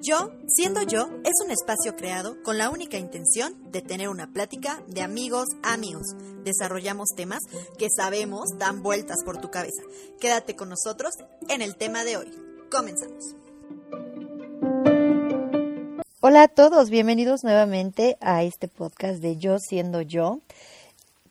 Yo, siendo yo, es un espacio creado con la única intención de tener una plática de amigos a amigos. Desarrollamos temas que sabemos dan vueltas por tu cabeza. Quédate con nosotros en el tema de hoy. Comenzamos. Hola a todos, bienvenidos nuevamente a este podcast de Yo siendo yo.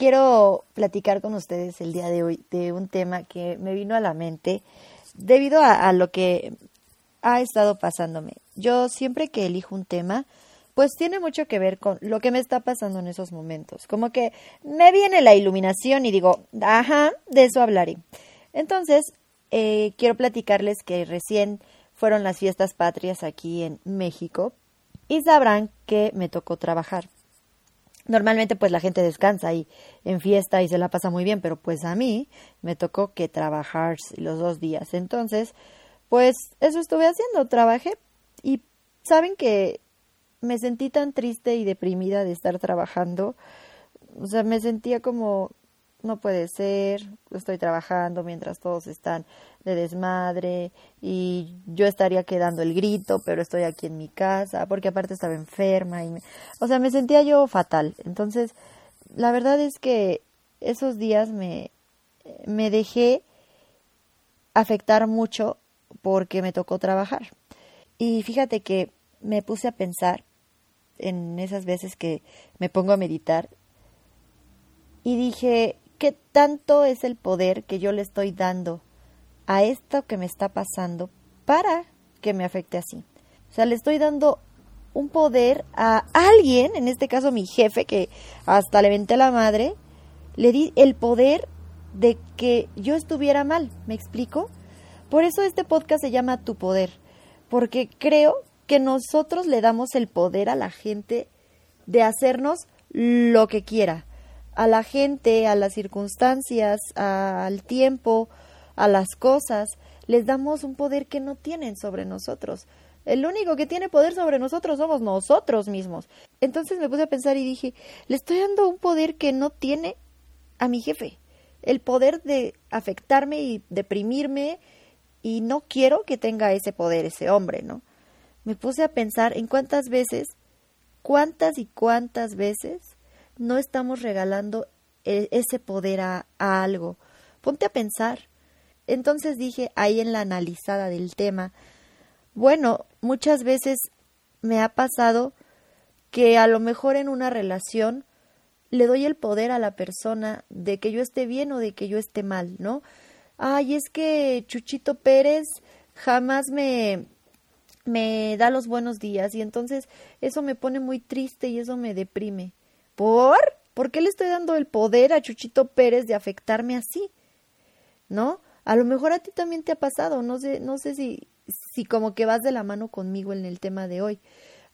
Quiero platicar con ustedes el día de hoy de un tema que me vino a la mente debido a, lo que ha estado pasándome. Yo siempre que elijo un tema, pues tiene mucho que ver con lo que me está pasando en esos momentos. Como que me viene la iluminación y digo, ajá, de eso hablaré. Entonces, eh, quiero platicarles que recién fueron las fiestas patrias aquí en México y sabrán que me tocó trabajar. Normalmente pues la gente descansa ahí en fiesta y se la pasa muy bien, pero pues a mí me tocó que trabajar los dos días. Entonces, pues eso estuve haciendo, trabajé y saben que me sentí tan triste y deprimida de estar trabajando. O sea, me sentía como, no puede ser, estoy trabajando mientras todos están de desmadre y yo estaría quedando el grito, pero estoy aquí en mi casa, porque aparte estaba enferma y o sea, me sentía yo fatal. Entonces, la verdad es que esos días me, me dejé afectar mucho porque me tocó trabajar. Y fíjate que me puse a pensar en esas veces que me pongo a meditar y dije, ¿qué tanto es el poder que yo le estoy dando a esto que me está pasando para que me afecte así? O sea, le estoy dando un poder a alguien, en este caso mi jefe, que hasta le venté a la madre, le di el poder de que yo estuviera mal, ¿me explico? Por eso este podcast se llama Tu Poder, porque creo que nosotros le damos el poder a la gente de hacernos lo que quiera, a la gente, a las circunstancias, al tiempo, a las cosas, les damos un poder que no tienen sobre nosotros. El único que tiene poder sobre nosotros somos nosotros mismos. Entonces me puse a pensar y dije, le estoy dando un poder que no tiene a mi jefe. El poder de afectarme y deprimirme y no quiero que tenga ese poder ese hombre, ¿no? Me puse a pensar en cuántas veces, cuántas y cuántas veces no estamos regalando e, ese poder a, a algo. Ponte a pensar. Entonces dije ahí en la analizada del tema, bueno, muchas veces me ha pasado que a lo mejor en una relación le doy el poder a la persona de que yo esté bien o de que yo esté mal, ¿no? ay, es que Chuchito Pérez jamás me, me da los buenos días y entonces eso me pone muy triste y eso me deprime. ¿Por? ¿Por qué le estoy dando el poder a Chuchito Pérez de afectarme así? ¿No? A lo mejor a ti también te ha pasado, no sé, no sé si, si como que vas de la mano conmigo en el tema de hoy.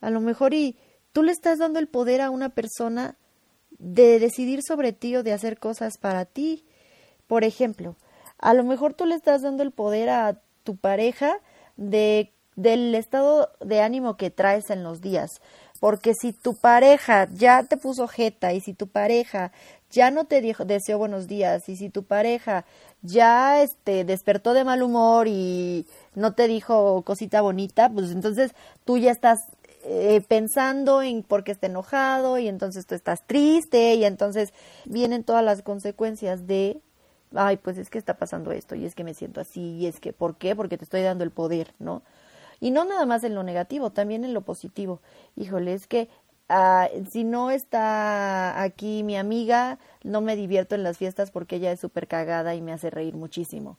A lo mejor y tú le estás dando el poder a una persona de decidir sobre ti o de hacer cosas para ti. Por ejemplo, a lo mejor tú le estás dando el poder a tu pareja de del estado de ánimo que traes en los días. Porque si tu pareja ya te puso jeta y si tu pareja ya no te dijo, deseó buenos días y si tu pareja ya este, despertó de mal humor y no te dijo cosita bonita, pues entonces tú ya estás eh, pensando en por qué está enojado y entonces tú estás triste y entonces vienen todas las consecuencias de ay, pues es que está pasando esto y es que me siento así y es que, ¿por qué? Porque te estoy dando el poder, ¿no? Y no nada más en lo negativo, también en lo positivo. Híjole, es que ah, si no está aquí mi amiga, no me divierto en las fiestas porque ella es súper cagada y me hace reír muchísimo.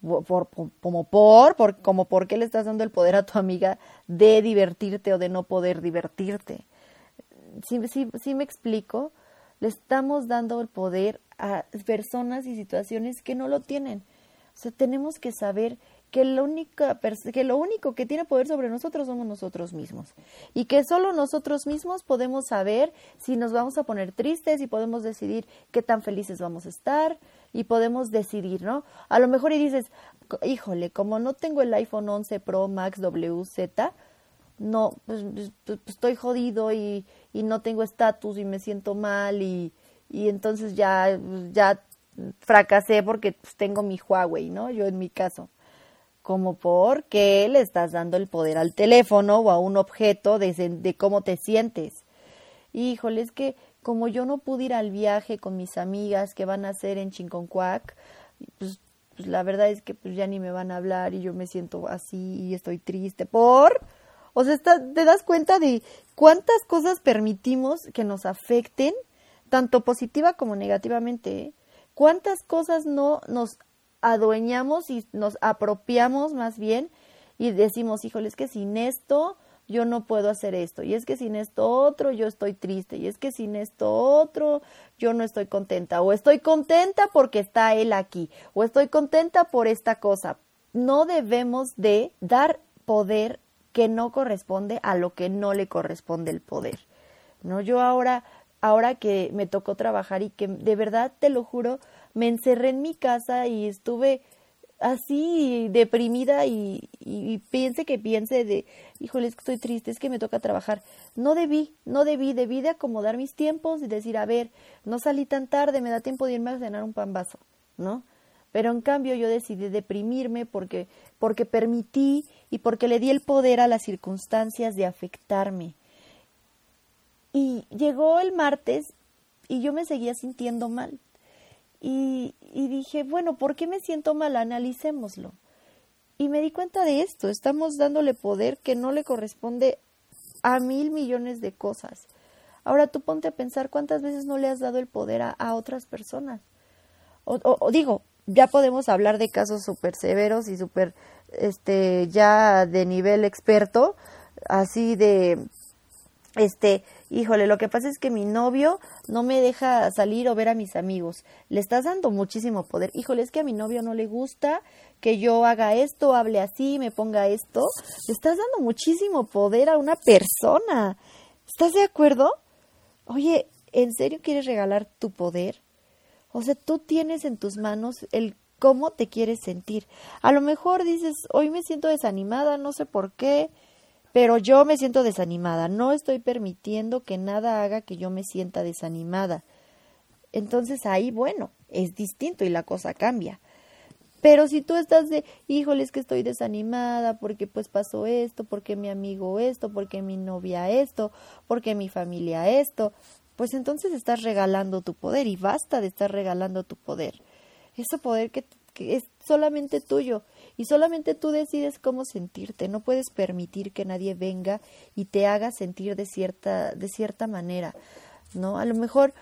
Por, como por, por, como por qué le estás dando el poder a tu amiga de divertirte o de no poder divertirte. Si, si, si me explico, le estamos dando el poder a personas y situaciones que no lo tienen. O sea, tenemos que saber que lo, único, que lo único que tiene poder sobre nosotros somos nosotros mismos. Y que solo nosotros mismos podemos saber si nos vamos a poner tristes y podemos decidir qué tan felices vamos a estar y podemos decidir, ¿no? A lo mejor y dices, híjole, como no tengo el iPhone 11 Pro Max WZ, no, pues, pues, pues, estoy jodido y, y no tengo estatus y me siento mal y, y entonces ya, ya fracasé porque pues, tengo mi Huawei, ¿no? Yo en mi caso. Como porque le estás dando el poder al teléfono o a un objeto de, de cómo te sientes. Híjole, es que como yo no pude ir al viaje con mis amigas que van a hacer en Chinconcuac, pues, pues, la verdad es que pues ya ni me van a hablar y yo me siento así y estoy triste por... O sea, te das cuenta de cuántas cosas permitimos que nos afecten, tanto positiva como negativamente. ¿eh? ¿Cuántas cosas no nos adueñamos y nos apropiamos más bien y decimos, híjole, es que sin esto yo no puedo hacer esto, y es que sin esto otro yo estoy triste, y es que sin esto otro yo no estoy contenta, o estoy contenta porque está él aquí, o estoy contenta por esta cosa. No debemos de dar poder que no corresponde a lo que no le corresponde el poder. No, yo ahora ahora que me tocó trabajar y que de verdad te lo juro, me encerré en mi casa y estuve así deprimida y, piense que piense de, híjole, es que estoy triste, es que me toca trabajar. No debí, no debí, debí de acomodar mis tiempos y decir, a ver, no salí tan tarde, me da tiempo de irme a cenar un pan vaso, ¿no? Pero en cambio yo decidí deprimirme porque, porque permití y porque le di el poder a las circunstancias de afectarme. Y llegó el martes y yo me seguía sintiendo mal. Y, y dije, bueno, ¿por qué me siento mal? Analicémoslo. Y me di cuenta de esto, estamos dándole poder que no le corresponde a mil millones de cosas. Ahora tú ponte a pensar cuántas veces no le has dado el poder a, a otras personas. O, o, digo, ya podemos hablar de casos súper severos y súper, este, ya de nivel experto, así de, este, híjole, lo que pasa es que mi novio no me deja salir o ver a mis amigos. Le estás dando muchísimo poder. Híjole, es que a mi novio no le gusta que yo haga esto, hable así, me ponga esto. Le estás dando muchísimo poder a una persona. ¿Estás de acuerdo? Oye, ¿en serio quieres regalar tu poder? O sea, tú tienes en tus manos el cómo te quieres sentir. A lo mejor dices, hoy me siento desanimada, no sé por qué pero yo me siento desanimada, no estoy permitiendo que nada haga que yo me sienta desanimada. Entonces ahí, bueno, es distinto y la cosa cambia. Pero si tú estás de, híjole, es que estoy desanimada porque pues pasó esto, porque mi amigo esto, porque mi novia esto, porque mi familia esto, pues entonces estás regalando tu poder y basta de estar regalando tu poder. Ese poder que, que es solamente tuyo y solamente tú decides cómo sentirte, no puedes permitir que nadie venga y te haga sentir de cierta, de cierta manera, ¿no? A lo mejor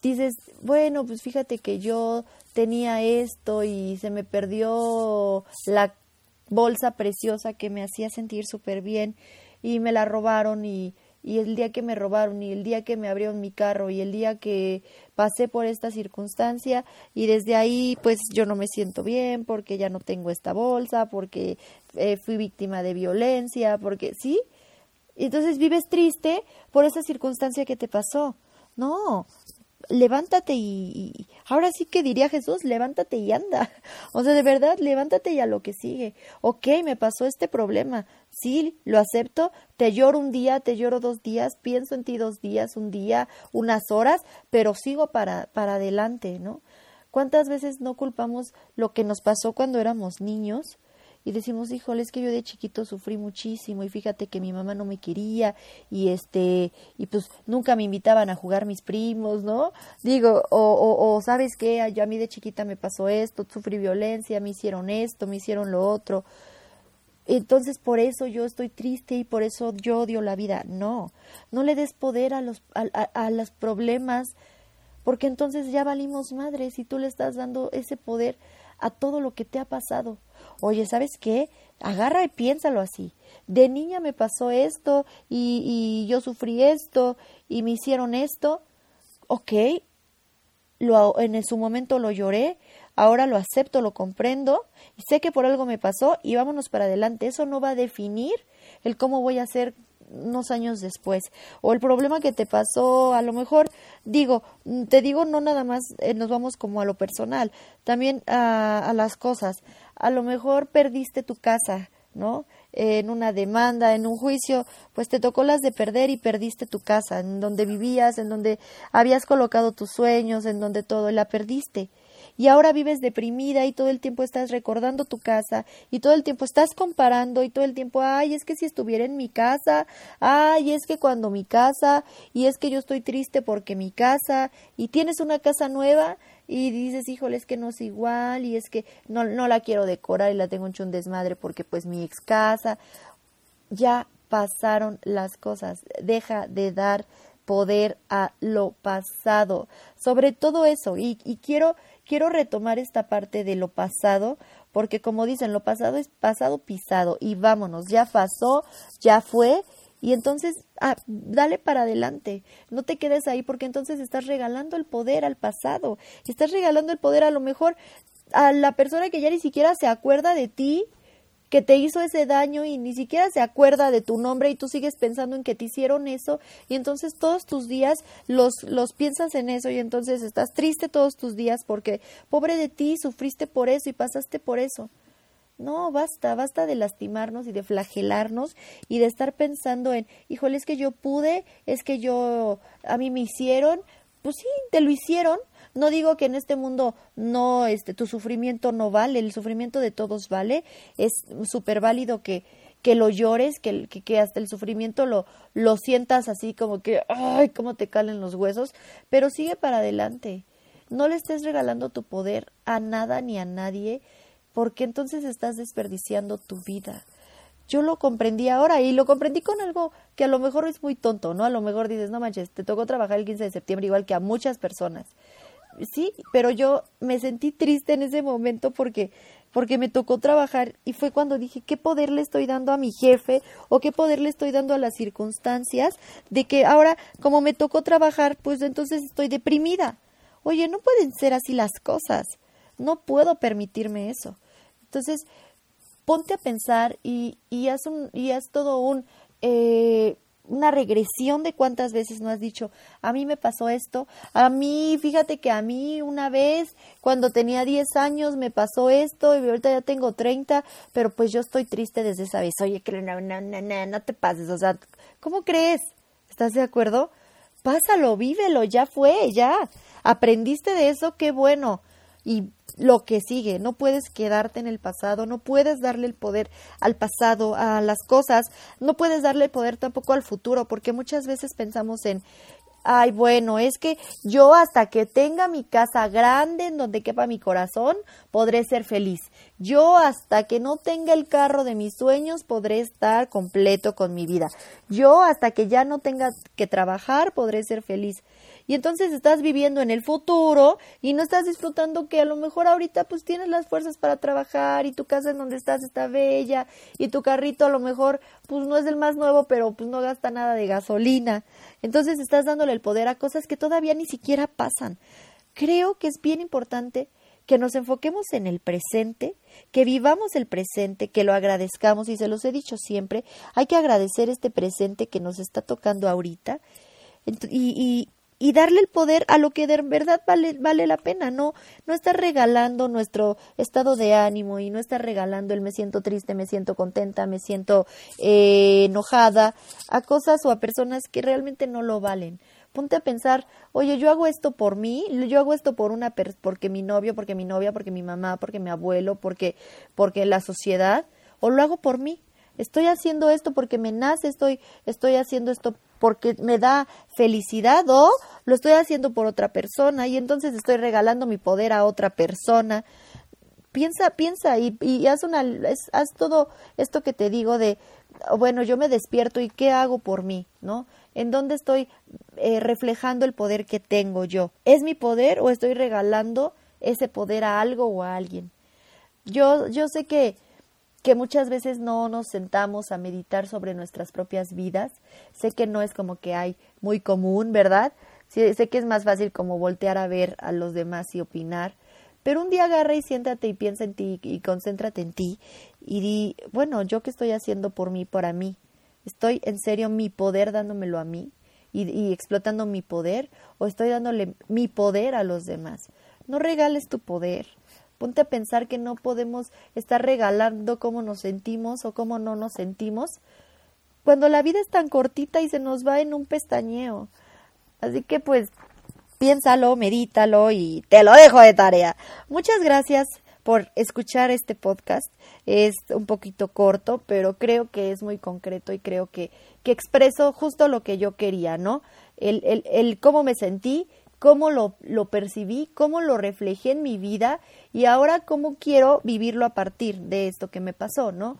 dices, bueno, pues fíjate que yo tenía esto y se me perdió la bolsa preciosa que me hacía sentir súper bien y me la robaron y y el día que me robaron y el día que me abrieron mi carro y el día que pasé por esta circunstancia y desde ahí pues yo no me siento bien porque ya no tengo esta bolsa, porque eh, fui víctima de violencia, porque sí. Entonces vives triste por esa circunstancia que te pasó. No, levántate y, ahora sí que diría Jesús, levántate y anda. O sea, de verdad, levántate y a lo que sigue. Ok, me pasó este problema. Sí, lo acepto. Te lloro un día, te lloro dos días, pienso en ti dos días, un día, unas horas, pero sigo para, para adelante, ¿no? ¿Cuántas veces no culpamos lo que nos pasó cuando éramos niños? Y decimos, híjole, es que yo de chiquito sufrí muchísimo y fíjate que mi mamá no me quería y este, y pues nunca me invitaban a jugar mis primos, ¿no? Digo, o, o, o sabes qué, yo a mí de chiquita me pasó esto, sufrí violencia, me hicieron esto, me hicieron lo otro. Entonces por eso yo estoy triste y por eso yo odio la vida. No, no le des poder a los, a, a los problemas, porque entonces ya valimos madres y tú le estás dando ese poder a todo lo que te ha pasado. Oye, ¿sabes qué? Agarra y piénsalo así. De niña me pasó esto y, y yo sufrí esto y me hicieron esto. Ok, lo, en su momento lo lloré, ahora lo acepto, lo comprendo y sé que por algo me pasó y vámonos para adelante. Eso no va a definir el cómo voy a ser unos años después o el problema que te pasó a lo mejor digo te digo no nada más eh, nos vamos como a lo personal también a, a las cosas a lo mejor perdiste tu casa, ¿no? En una demanda, en un juicio, pues te tocó las de perder y perdiste tu casa, en donde vivías, en donde habías colocado tus sueños, en donde todo, y la perdiste. Y ahora vives deprimida y todo el tiempo estás recordando tu casa y todo el tiempo estás comparando y todo el tiempo, ay, es que si estuviera en mi casa, ay, es que cuando mi casa y es que yo estoy triste porque mi casa y tienes una casa nueva y dices, híjole, es que no es igual y es que no, no la quiero decorar y la tengo hecho un desmadre porque pues mi ex casa, ya pasaron las cosas, deja de dar poder a lo pasado, sobre todo eso, y, y quiero, quiero retomar esta parte de lo pasado, porque como dicen, lo pasado es pasado pisado, y vámonos, ya pasó, ya fue, y entonces ah, dale para adelante, no te quedes ahí porque entonces estás regalando el poder al pasado, estás regalando el poder a lo mejor a la persona que ya ni siquiera se acuerda de ti, que te hizo ese daño y ni siquiera se acuerda de tu nombre y tú sigues pensando en que te hicieron eso y entonces todos tus días los, los piensas en eso y entonces estás triste todos tus días porque pobre de ti, sufriste por eso y pasaste por eso. No, basta, basta de lastimarnos y de flagelarnos y de estar pensando en, híjole, es que yo pude, es que yo, a mí me hicieron, pues sí, te lo hicieron, no digo que en este mundo no, este, tu sufrimiento no vale, el sufrimiento de todos vale, es súper válido que, que lo llores, que, que, hasta el sufrimiento lo, lo sientas así como que, ay, cómo te calen los huesos, pero sigue para adelante. No le estés regalando tu poder a nada ni a nadie, porque entonces estás desperdiciando tu vida. Yo lo comprendí ahora y lo comprendí con algo que a lo mejor es muy tonto, ¿no? A lo mejor dices, no manches, te tocó trabajar el 15 de septiembre igual que a muchas personas sí, pero yo me sentí triste en ese momento porque porque me tocó trabajar y fue cuando dije qué poder le estoy dando a mi jefe o qué poder le estoy dando a las circunstancias de que ahora como me tocó trabajar pues entonces estoy deprimida. Oye, no pueden ser así las cosas. No puedo permitirme eso. Entonces, ponte a pensar y, y haz un y haz todo un eh, una regresión de cuántas veces no has dicho, a mí me pasó esto, a mí, fíjate que a mí una vez, cuando tenía 10 años, me pasó esto y ahorita ya tengo 30, pero pues yo estoy triste desde esa vez. Oye, que no, no, no, no te pases, o sea, ¿cómo crees? ¿Estás de acuerdo? Pásalo, vívelo, ya fue, ya. Aprendiste de eso, qué bueno. Y lo que sigue. No puedes quedarte en el pasado, no puedes darle el poder al pasado, a las cosas, no puedes darle el poder tampoco al futuro, porque muchas veces pensamos en, ay, bueno, es que yo hasta que tenga mi casa grande en donde quepa mi corazón, podré ser feliz. Yo hasta que no tenga el carro de mis sueños, podré estar completo con mi vida. Yo hasta que ya no tenga que trabajar, podré ser feliz y entonces estás viviendo en el futuro y no estás disfrutando que a lo mejor ahorita pues tienes las fuerzas para trabajar y tu casa en donde estás está bella y tu carrito a lo mejor pues no es el más nuevo pero pues no gasta nada de gasolina. Entonces estás dándole el poder a cosas que todavía ni siquiera pasan. Creo que es bien importante que nos enfoquemos en el presente, que vivamos el presente, que lo agradezcamos y se los he dicho siempre, hay que agradecer este presente que nos está tocando ahorita y, y darle el poder a lo que de verdad vale, vale la pena, no, no estar regalando nuestro estado de ánimo y no estar regalando el me siento triste, me siento contenta, me siento eh, enojada a cosas o a personas que realmente no lo valen. Ponte a pensar, oye, yo hago esto por mí, yo hago esto por una porque mi novio, porque mi novia, porque mi mamá, porque mi abuelo, porque porque la sociedad, o lo hago por mí. Estoy haciendo esto porque me nace, estoy estoy haciendo esto porque me da felicidad o lo estoy haciendo por otra persona y entonces estoy regalando mi poder a otra persona. Piensa, piensa y, haz, una, haz todo esto que te digo de, bueno, yo me despierto y qué hago por mí, ¿no? ¿En dónde estoy eh, reflejando el poder que tengo yo? ¿Es mi poder o estoy regalando ese poder a algo o a alguien? Yo, yo sé que que muchas veces no nos sentamos a meditar sobre nuestras propias vidas. Sé que no es como que hay muy común, ¿verdad? sé que es más fácil como voltear a ver a los demás y opinar. Pero un día agarra y siéntate y piensa en ti y concéntrate en ti y di, bueno, ¿yo qué estoy haciendo por mí, para mí? ¿Estoy en serio mi poder dándomelo a mí y, y explotando mi poder o estoy dándole mi poder a los demás? No regales tu poder, Ponte a pensar que no podemos estar regalando cómo nos sentimos o cómo no nos sentimos, cuando la vida es tan cortita y se nos va en un pestañeo. Así que pues piénsalo, medítalo y te lo dejo de tarea. Muchas gracias por escuchar este podcast. Es un poquito corto, pero creo que es muy concreto y creo que, que expreso justo lo que yo quería, ¿no? El, el, el cómo me sentí, cómo lo, lo percibí, cómo lo reflejé en mi vida y ahora cómo quiero vivirlo a partir de esto que me pasó, ¿no?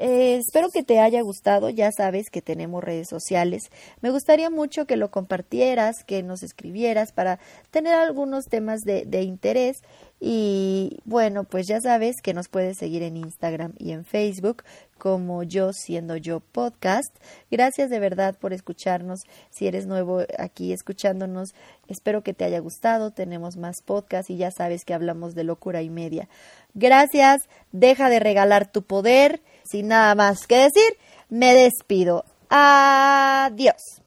Eh, espero que te haya gustado, ya sabes que tenemos redes sociales. Me gustaría mucho que lo compartieras, que nos escribieras para tener algunos temas de, interés. Y bueno, pues ya sabes que nos puedes seguir en Instagram y en Facebook como yo siendo yo podcast. Gracias de verdad por escucharnos. Si eres nuevo aquí escuchándonos, espero que te haya gustado. Tenemos más podcast y ya sabes que hablamos de locura y media. Gracias. Deja de regalar tu poder. Sin nada más que decir, me despido. Adiós.